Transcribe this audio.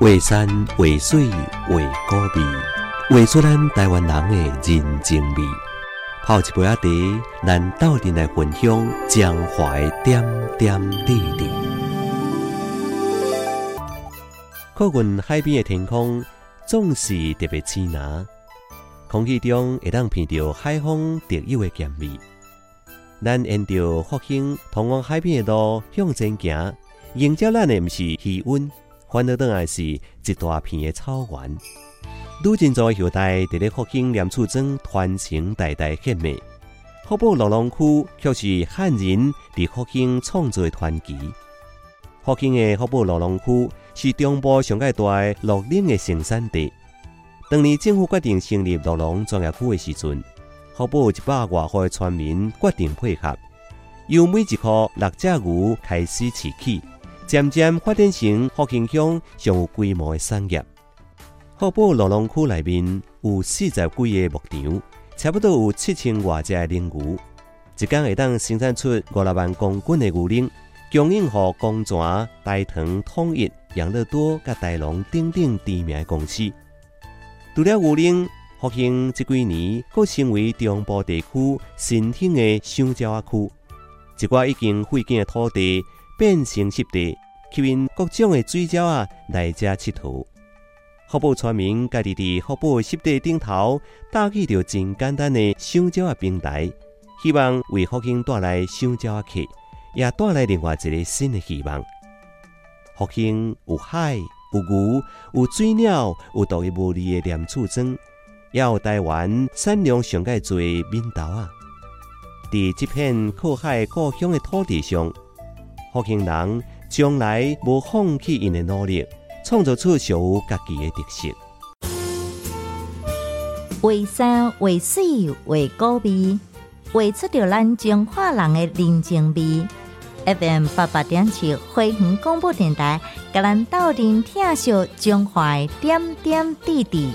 画山画水画古味，画出咱台湾人的人情味。泡一杯仔茶，咱斗阵来分享江淮点点滴滴。靠近海边的天空总是特别清凉，空气中会当闻到海风特有的咸味。咱沿着复兴通往海边的路向前行，迎接咱的不是气温，反而倒来是一大片的草原。女真族的后代伫咧福兴念厝庄传承代代献美。福宝乐龙区却是汉人伫福兴创作的传奇。福兴的福宝乐龙区是中部上界大的乐龄的生产地。当年政府决定成立乐龙专业区的时阵。福宝一百外户的村民决定配合，由每一棵六只牛开始饲起，渐渐发展成福兴乡上有规模的产业。福宝罗龙区内面有四十几个牧场，差不多有七千多只的牛，一天会当生产出五六万公斤的牛奶，供应给公泉、大唐、统一、养乐多、甲大龙等等知名公司。除了牛奶。福兴这几年，佫成为中部地区新兴的香蕉啊区。一寡已经废建的土地变成湿地，吸引各种的水鸟啊来遮佚佗。福宝村民家己伫福宝湿地顶头搭起着真简单的香蕉啊平台，希望为福兴带来香蕉啊客，也带来另外一个新的希望。福兴有海，有牛，有水鸟，有独一无二的念厝庄。也有台湾产量上界最面豆啊！伫这片靠海故乡的土地上，福兴人将来无放弃因的努力，创造出属于家己的特色。为山为水为高味，画出着咱中华人的人情味。FM 八八点七辉煌广播电台，甲咱斗阵听笑中华点点滴滴。